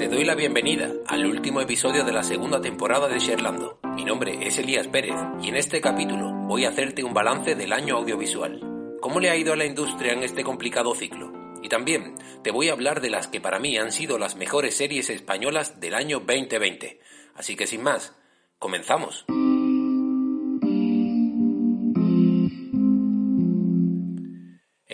Te doy la bienvenida al último episodio de la segunda temporada de Sherlando. Mi nombre es Elías Pérez y en este capítulo voy a hacerte un balance del año audiovisual. ¿Cómo le ha ido a la industria en este complicado ciclo? Y también te voy a hablar de las que para mí han sido las mejores series españolas del año 2020. Así que sin más, comenzamos.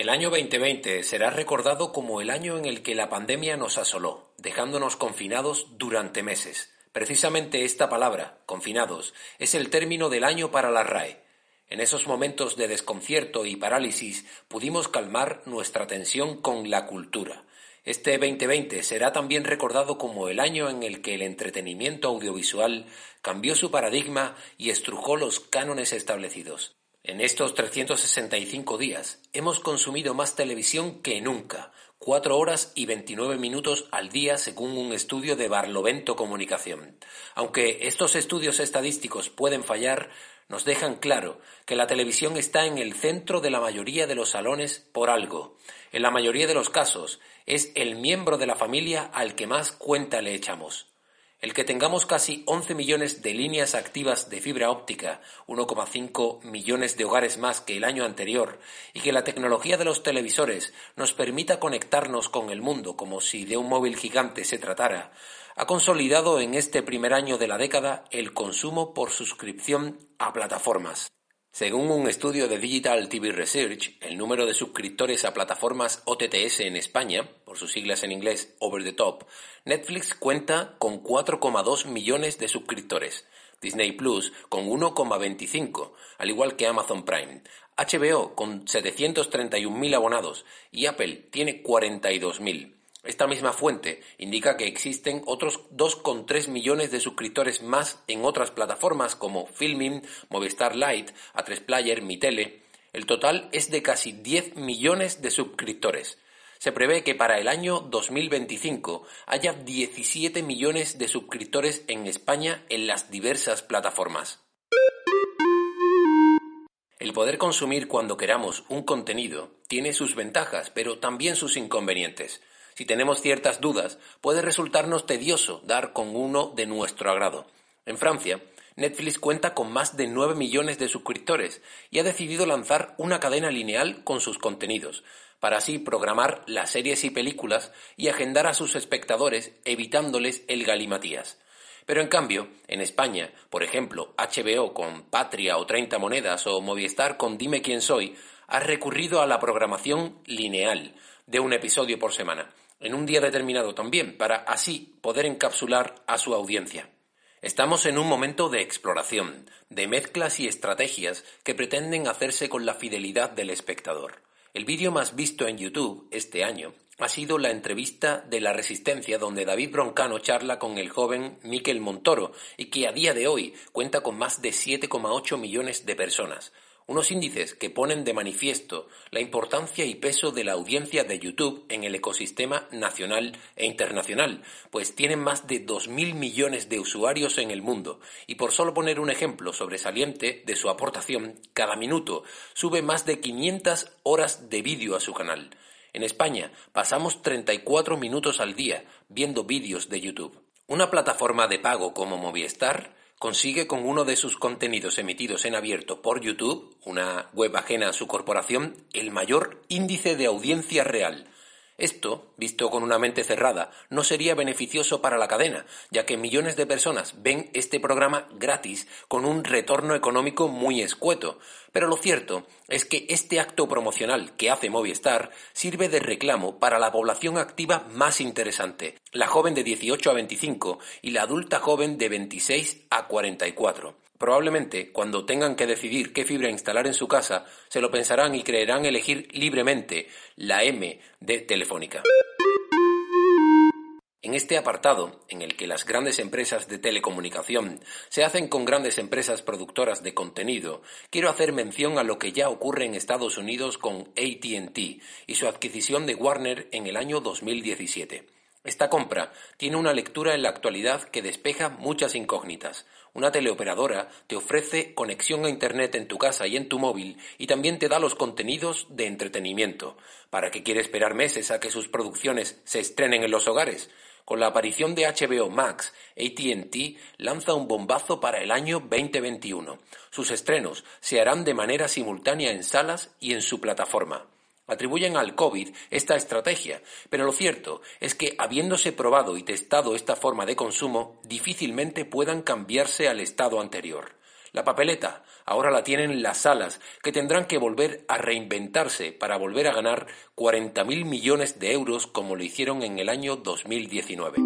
El año 2020 será recordado como el año en el que la pandemia nos asoló, dejándonos confinados durante meses. Precisamente esta palabra, confinados, es el término del año para la RAE. En esos momentos de desconcierto y parálisis pudimos calmar nuestra tensión con la cultura. Este 2020 será también recordado como el año en el que el entretenimiento audiovisual cambió su paradigma y estrujó los cánones establecidos. En estos 365 días hemos consumido más televisión que nunca, 4 horas y 29 minutos al día según un estudio de Barlovento Comunicación. Aunque estos estudios estadísticos pueden fallar, nos dejan claro que la televisión está en el centro de la mayoría de los salones por algo. En la mayoría de los casos es el miembro de la familia al que más cuenta le echamos. El que tengamos casi 11 millones de líneas activas de fibra óptica, 1,5 millones de hogares más que el año anterior, y que la tecnología de los televisores nos permita conectarnos con el mundo como si de un móvil gigante se tratara, ha consolidado en este primer año de la década el consumo por suscripción a plataformas. Según un estudio de Digital TV Research, el número de suscriptores a plataformas OTTS en España, por sus siglas en inglés Over the Top, Netflix cuenta con 4,2 millones de suscriptores, Disney Plus con 1,25, al igual que Amazon Prime, HBO con 731.000 abonados y Apple tiene 42.000. Esta misma fuente indica que existen otros 2,3 millones de suscriptores más en otras plataformas como Filming, Movistar Lite, A3 Player, Mitele. El total es de casi 10 millones de suscriptores. Se prevé que para el año 2025 haya 17 millones de suscriptores en España en las diversas plataformas. El poder consumir cuando queramos un contenido tiene sus ventajas, pero también sus inconvenientes. Si tenemos ciertas dudas, puede resultarnos tedioso dar con uno de nuestro agrado. En Francia, Netflix cuenta con más de 9 millones de suscriptores y ha decidido lanzar una cadena lineal con sus contenidos, para así programar las series y películas y agendar a sus espectadores evitándoles el galimatías. Pero en cambio, en España, por ejemplo, HBO con Patria o 30 monedas o Movistar con Dime quién soy, ha recurrido a la programación lineal de un episodio por semana, en un día determinado también, para así poder encapsular a su audiencia. Estamos en un momento de exploración, de mezclas y estrategias que pretenden hacerse con la fidelidad del espectador. El vídeo más visto en YouTube este año ha sido la entrevista de La Resistencia donde David Broncano charla con el joven Miquel Montoro y que a día de hoy cuenta con más de 7,8 millones de personas. Unos índices que ponen de manifiesto la importancia y peso de la audiencia de YouTube en el ecosistema nacional e internacional, pues tienen más de 2.000 millones de usuarios en el mundo. Y por solo poner un ejemplo sobresaliente de su aportación, cada minuto sube más de 500 horas de vídeo a su canal. En España pasamos 34 minutos al día viendo vídeos de YouTube. Una plataforma de pago como Movistar consigue con uno de sus contenidos emitidos en abierto por YouTube, una web ajena a su corporación, el mayor índice de audiencia real. Esto, visto con una mente cerrada, no sería beneficioso para la cadena, ya que millones de personas ven este programa gratis con un retorno económico muy escueto. Pero lo cierto es que este acto promocional que hace Movistar sirve de reclamo para la población activa más interesante, la joven de 18 a 25 y la adulta joven de 26 a 44. Probablemente, cuando tengan que decidir qué fibra instalar en su casa, se lo pensarán y creerán elegir libremente la M de Telefónica. En este apartado, en el que las grandes empresas de telecomunicación se hacen con grandes empresas productoras de contenido, quiero hacer mención a lo que ya ocurre en Estados Unidos con ATT y su adquisición de Warner en el año 2017. Esta compra tiene una lectura en la actualidad que despeja muchas incógnitas. Una teleoperadora te ofrece conexión a Internet en tu casa y en tu móvil y también te da los contenidos de entretenimiento. ¿Para qué quiere esperar meses a que sus producciones se estrenen en los hogares? Con la aparición de HBO Max, ATT lanza un bombazo para el año 2021. Sus estrenos se harán de manera simultánea en salas y en su plataforma. Atribuyen al COVID esta estrategia, pero lo cierto es que, habiéndose probado y testado esta forma de consumo, difícilmente puedan cambiarse al estado anterior. La papeleta ahora la tienen las salas, que tendrán que volver a reinventarse para volver a ganar 40.000 millones de euros como lo hicieron en el año 2019.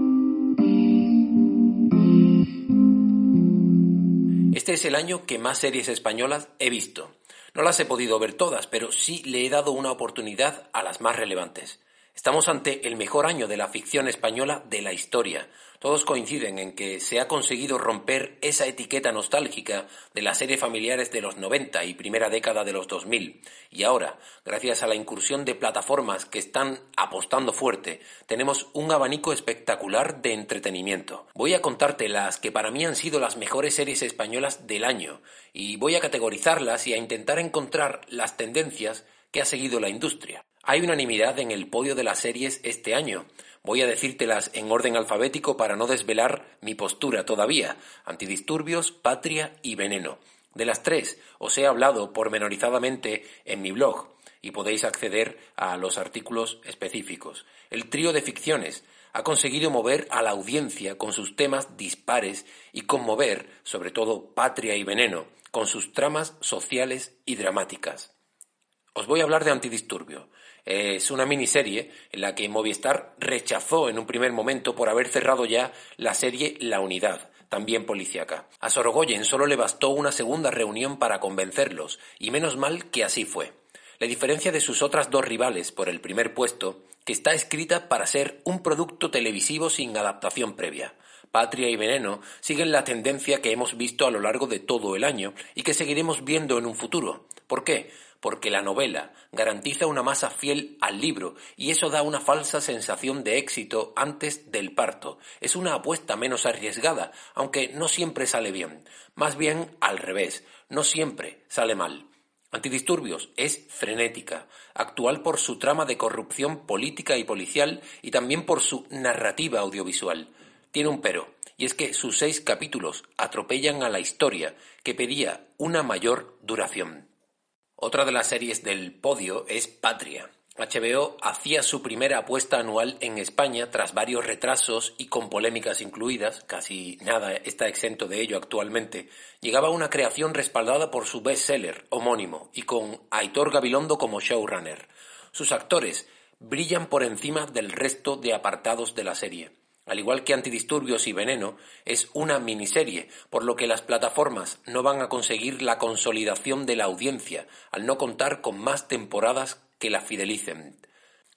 Este es el año que más series españolas he visto. No las he podido ver todas, pero sí le he dado una oportunidad a las más relevantes. Estamos ante el mejor año de la ficción española de la historia. Todos coinciden en que se ha conseguido romper esa etiqueta nostálgica de las series familiares de los 90 y primera década de los 2000. Y ahora, gracias a la incursión de plataformas que están apostando fuerte, tenemos un abanico espectacular de entretenimiento. Voy a contarte las que para mí han sido las mejores series españolas del año y voy a categorizarlas y a intentar encontrar las tendencias que ha seguido la industria. Hay unanimidad en el podio de las series este año. Voy a decírtelas en orden alfabético para no desvelar mi postura todavía. Antidisturbios, Patria y Veneno. De las tres os he hablado pormenorizadamente en mi blog y podéis acceder a los artículos específicos. El trío de ficciones ha conseguido mover a la audiencia con sus temas dispares y conmover, sobre todo Patria y Veneno, con sus tramas sociales y dramáticas. Os voy a hablar de Antidisturbio. Es una miniserie en la que Movistar rechazó en un primer momento por haber cerrado ya la serie La Unidad, también policíaca. A Sorogoyen solo le bastó una segunda reunión para convencerlos, y menos mal que así fue. La diferencia de sus otras dos rivales por el primer puesto, que está escrita para ser un producto televisivo sin adaptación previa. Patria y Veneno siguen la tendencia que hemos visto a lo largo de todo el año y que seguiremos viendo en un futuro. ¿Por qué? Porque la novela garantiza una masa fiel al libro y eso da una falsa sensación de éxito antes del parto. Es una apuesta menos arriesgada, aunque no siempre sale bien. Más bien al revés, no siempre sale mal. Antidisturbios es frenética, actual por su trama de corrupción política y policial y también por su narrativa audiovisual. Tiene un pero, y es que sus seis capítulos atropellan a la historia, que pedía una mayor duración. Otra de las series del podio es Patria. HBO hacía su primera apuesta anual en España tras varios retrasos y con polémicas incluidas, casi nada está exento de ello actualmente. Llegaba una creación respaldada por su bestseller homónimo y con Aitor Gabilondo como showrunner. Sus actores brillan por encima del resto de apartados de la serie al igual que Antidisturbios y Veneno, es una miniserie, por lo que las plataformas no van a conseguir la consolidación de la audiencia, al no contar con más temporadas que la fidelicen.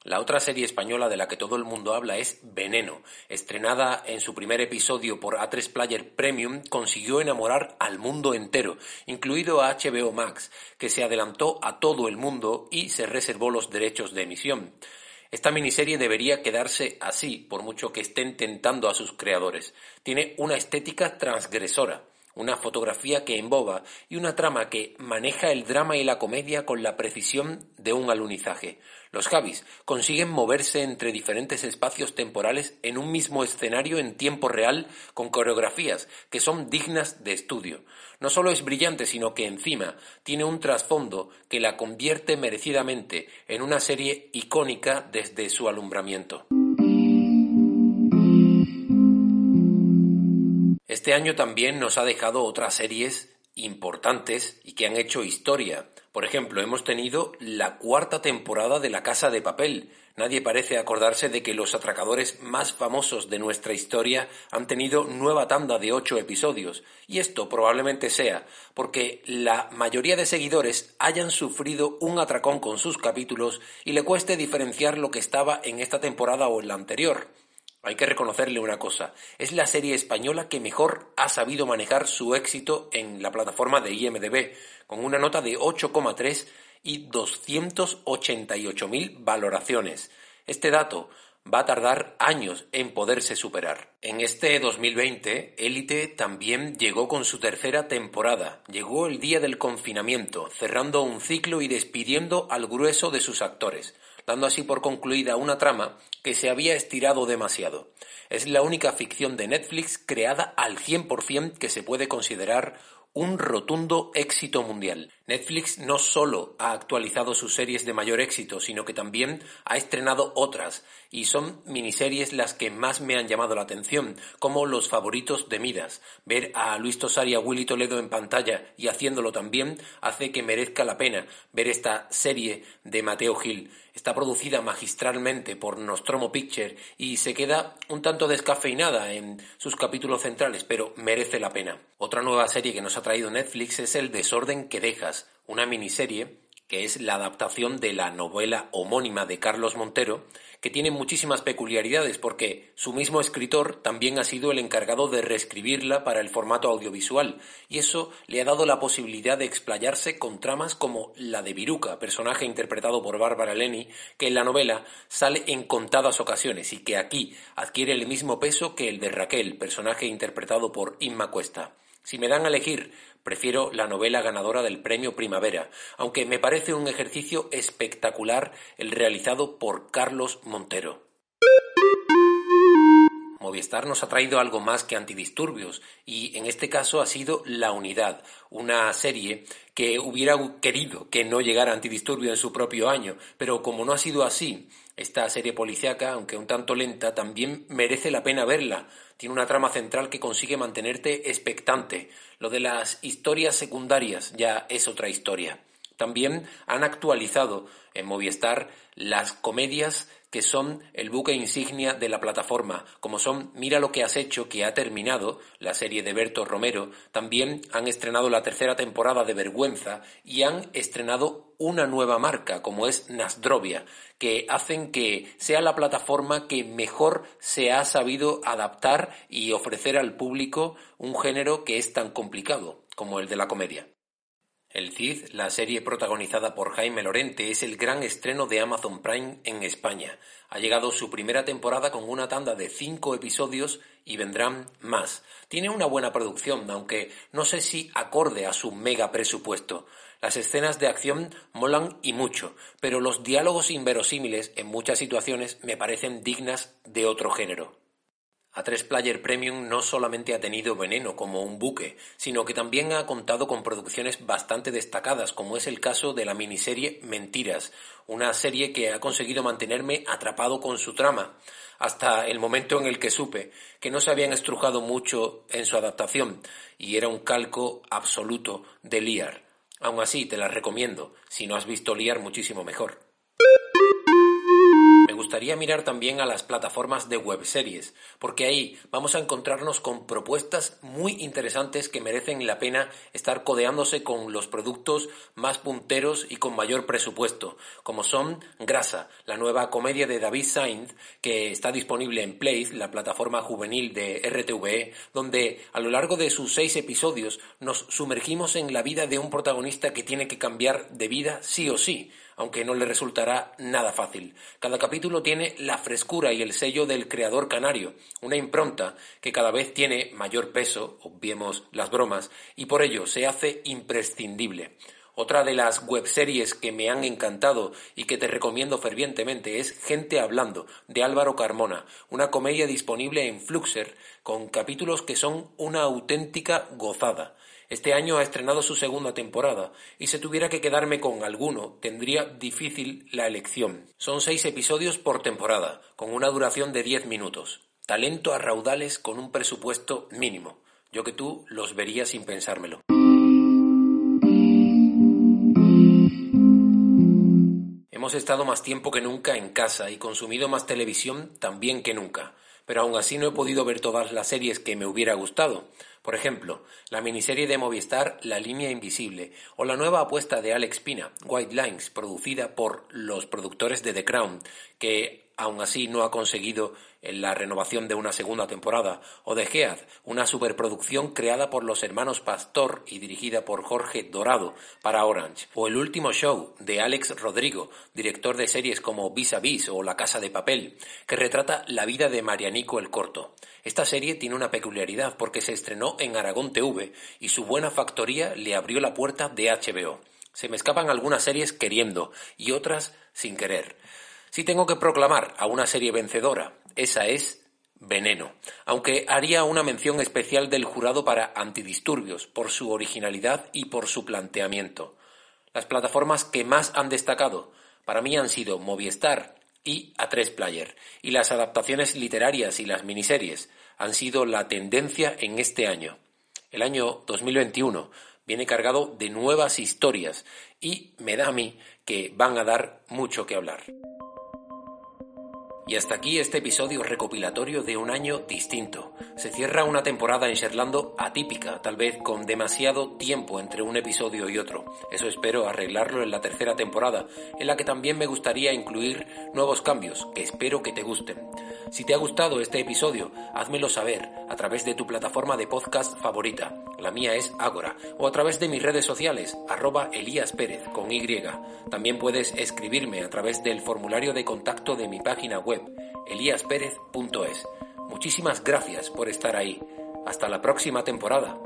La otra serie española de la que todo el mundo habla es Veneno. Estrenada en su primer episodio por A3 Player Premium, consiguió enamorar al mundo entero, incluido a HBO Max, que se adelantó a todo el mundo y se reservó los derechos de emisión. Esta miniserie debería quedarse así, por mucho que estén tentando a sus creadores. Tiene una estética transgresora, una fotografía que emboba y una trama que maneja el drama y la comedia con la precisión de un alunizaje. Los Javis consiguen moverse entre diferentes espacios temporales en un mismo escenario en tiempo real con coreografías que son dignas de estudio. No solo es brillante, sino que encima tiene un trasfondo que la convierte merecidamente en una serie icónica desde su alumbramiento. Este año también nos ha dejado otras series importantes y que han hecho historia. Por ejemplo, hemos tenido la cuarta temporada de La Casa de Papel. Nadie parece acordarse de que los atracadores más famosos de nuestra historia han tenido nueva tanda de ocho episodios. Y esto probablemente sea porque la mayoría de seguidores hayan sufrido un atracón con sus capítulos y le cueste diferenciar lo que estaba en esta temporada o en la anterior. Hay que reconocerle una cosa, es la serie española que mejor ha sabido manejar su éxito en la plataforma de IMDB, con una nota de 8,3 y 288.000 valoraciones. Este dato va a tardar años en poderse superar. En este 2020, Élite también llegó con su tercera temporada. Llegó el día del confinamiento, cerrando un ciclo y despidiendo al grueso de sus actores dando así por concluida una trama que se había estirado demasiado. Es la única ficción de Netflix creada al 100% que se puede considerar un rotundo éxito mundial. Netflix no solo ha actualizado sus series de mayor éxito, sino que también ha estrenado otras, y son miniseries las que más me han llamado la atención, como Los favoritos de Midas. Ver a Luis Tosar y a Willy Toledo en pantalla y haciéndolo también hace que merezca la pena ver esta serie de Mateo Gil. Está producida magistralmente por Nostromo Picture y se queda un tanto descafeinada en sus capítulos centrales, pero merece la pena. Otra nueva serie que nos ha traído Netflix es El desorden que dejas, una miniserie que es la adaptación de la novela homónima de Carlos Montero, que tiene muchísimas peculiaridades porque su mismo escritor también ha sido el encargado de reescribirla para el formato audiovisual y eso le ha dado la posibilidad de explayarse con tramas como la de Viruca, personaje interpretado por Bárbara Leni, que en la novela sale en contadas ocasiones y que aquí adquiere el mismo peso que el de Raquel, personaje interpretado por Inma Cuesta. Si me dan a elegir, prefiero la novela ganadora del Premio Primavera, aunque me parece un ejercicio espectacular el realizado por Carlos Montero. Movistar nos ha traído algo más que antidisturbios y en este caso ha sido La Unidad, una serie que hubiera querido que no llegara antidisturbio en su propio año, pero como no ha sido así, esta serie policiaca, aunque un tanto lenta, también merece la pena verla. Tiene una trama central que consigue mantenerte expectante. Lo de las historias secundarias ya es otra historia. También han actualizado en Movistar las comedias que son el buque insignia de la plataforma, como son Mira lo que has hecho, que ha terminado, la serie de Berto Romero, también han estrenado la tercera temporada de Vergüenza y han estrenado una nueva marca, como es Nasdrovia, que hacen que sea la plataforma que mejor se ha sabido adaptar y ofrecer al público un género que es tan complicado como el de la comedia. El Cid, la serie protagonizada por Jaime Lorente, es el gran estreno de Amazon Prime en España. Ha llegado su primera temporada con una tanda de cinco episodios y vendrán más. Tiene una buena producción, aunque no sé si acorde a su mega presupuesto. Las escenas de acción molan y mucho, pero los diálogos inverosímiles en muchas situaciones me parecen dignas de otro género. A3 Player Premium no solamente ha tenido Veneno como un buque, sino que también ha contado con producciones bastante destacadas, como es el caso de la miniserie Mentiras, una serie que ha conseguido mantenerme atrapado con su trama, hasta el momento en el que supe que no se habían estrujado mucho en su adaptación y era un calco absoluto de Liar. Aun así, te la recomiendo, si no has visto Liar muchísimo mejor gustaría mirar también a las plataformas de webseries, porque ahí vamos a encontrarnos con propuestas muy interesantes que merecen la pena estar codeándose con los productos más punteros y con mayor presupuesto, como son Grasa, la nueva comedia de David Sainz, que está disponible en Place, la plataforma juvenil de RTVE, donde a lo largo de sus seis episodios nos sumergimos en la vida de un protagonista que tiene que cambiar de vida sí o sí, aunque no le resultará nada fácil. Cada capítulo tiene la frescura y el sello del creador canario, una impronta que cada vez tiene mayor peso, obviemos las bromas, y por ello se hace imprescindible. Otra de las webseries que me han encantado y que te recomiendo fervientemente es Gente Hablando, de Álvaro Carmona, una comedia disponible en Fluxer, con capítulos que son una auténtica gozada. Este año ha estrenado su segunda temporada, y si tuviera que quedarme con alguno, tendría difícil la elección. Son seis episodios por temporada, con una duración de diez minutos. Talento a raudales con un presupuesto mínimo. Yo que tú los vería sin pensármelo. Hemos estado más tiempo que nunca en casa y consumido más televisión también que nunca, pero aún así no he podido ver todas las series que me hubiera gustado. Por ejemplo, la miniserie de Movistar La línea invisible o la nueva apuesta de Alex Pina, White Lines, producida por los productores de The Crown, que aún así no ha conseguido la renovación de una segunda temporada, o de Gead, una superproducción creada por los hermanos Pastor y dirigida por Jorge Dorado para Orange, o El último show de Alex Rodrigo, director de series como Vis a Vis o La Casa de Papel, que retrata la vida de Marianico el Corto. Esta serie tiene una peculiaridad porque se estrenó en Aragón TV y su buena factoría le abrió la puerta de HBO. Se me escapan algunas series queriendo y otras sin querer. Si tengo que proclamar a una serie vencedora, esa es Veneno, aunque haría una mención especial del jurado para Antidisturbios por su originalidad y por su planteamiento. Las plataformas que más han destacado para mí han sido Movistar y A3 Player, y las adaptaciones literarias y las miniseries han sido la tendencia en este año. El año 2021 viene cargado de nuevas historias y me da a mí que van a dar mucho que hablar. Y hasta aquí este episodio recopilatorio de un año distinto. Se cierra una temporada en Sherlando atípica, tal vez con demasiado tiempo entre un episodio y otro. Eso espero arreglarlo en la tercera temporada, en la que también me gustaría incluir nuevos cambios, que espero que te gusten. Si te ha gustado este episodio, házmelo saber a través de tu plataforma de podcast favorita. La mía es Agora, o a través de mis redes sociales, arroba Elías Pérez con Y. También puedes escribirme a través del formulario de contacto de mi página web eliasperez.es. Muchísimas gracias por estar ahí. Hasta la próxima temporada.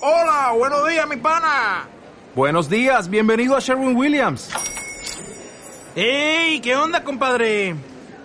Hola, buenos días, mi pana. Buenos días, bienvenido a Sherwin Williams. ¡Ey! ¿Qué onda, compadre?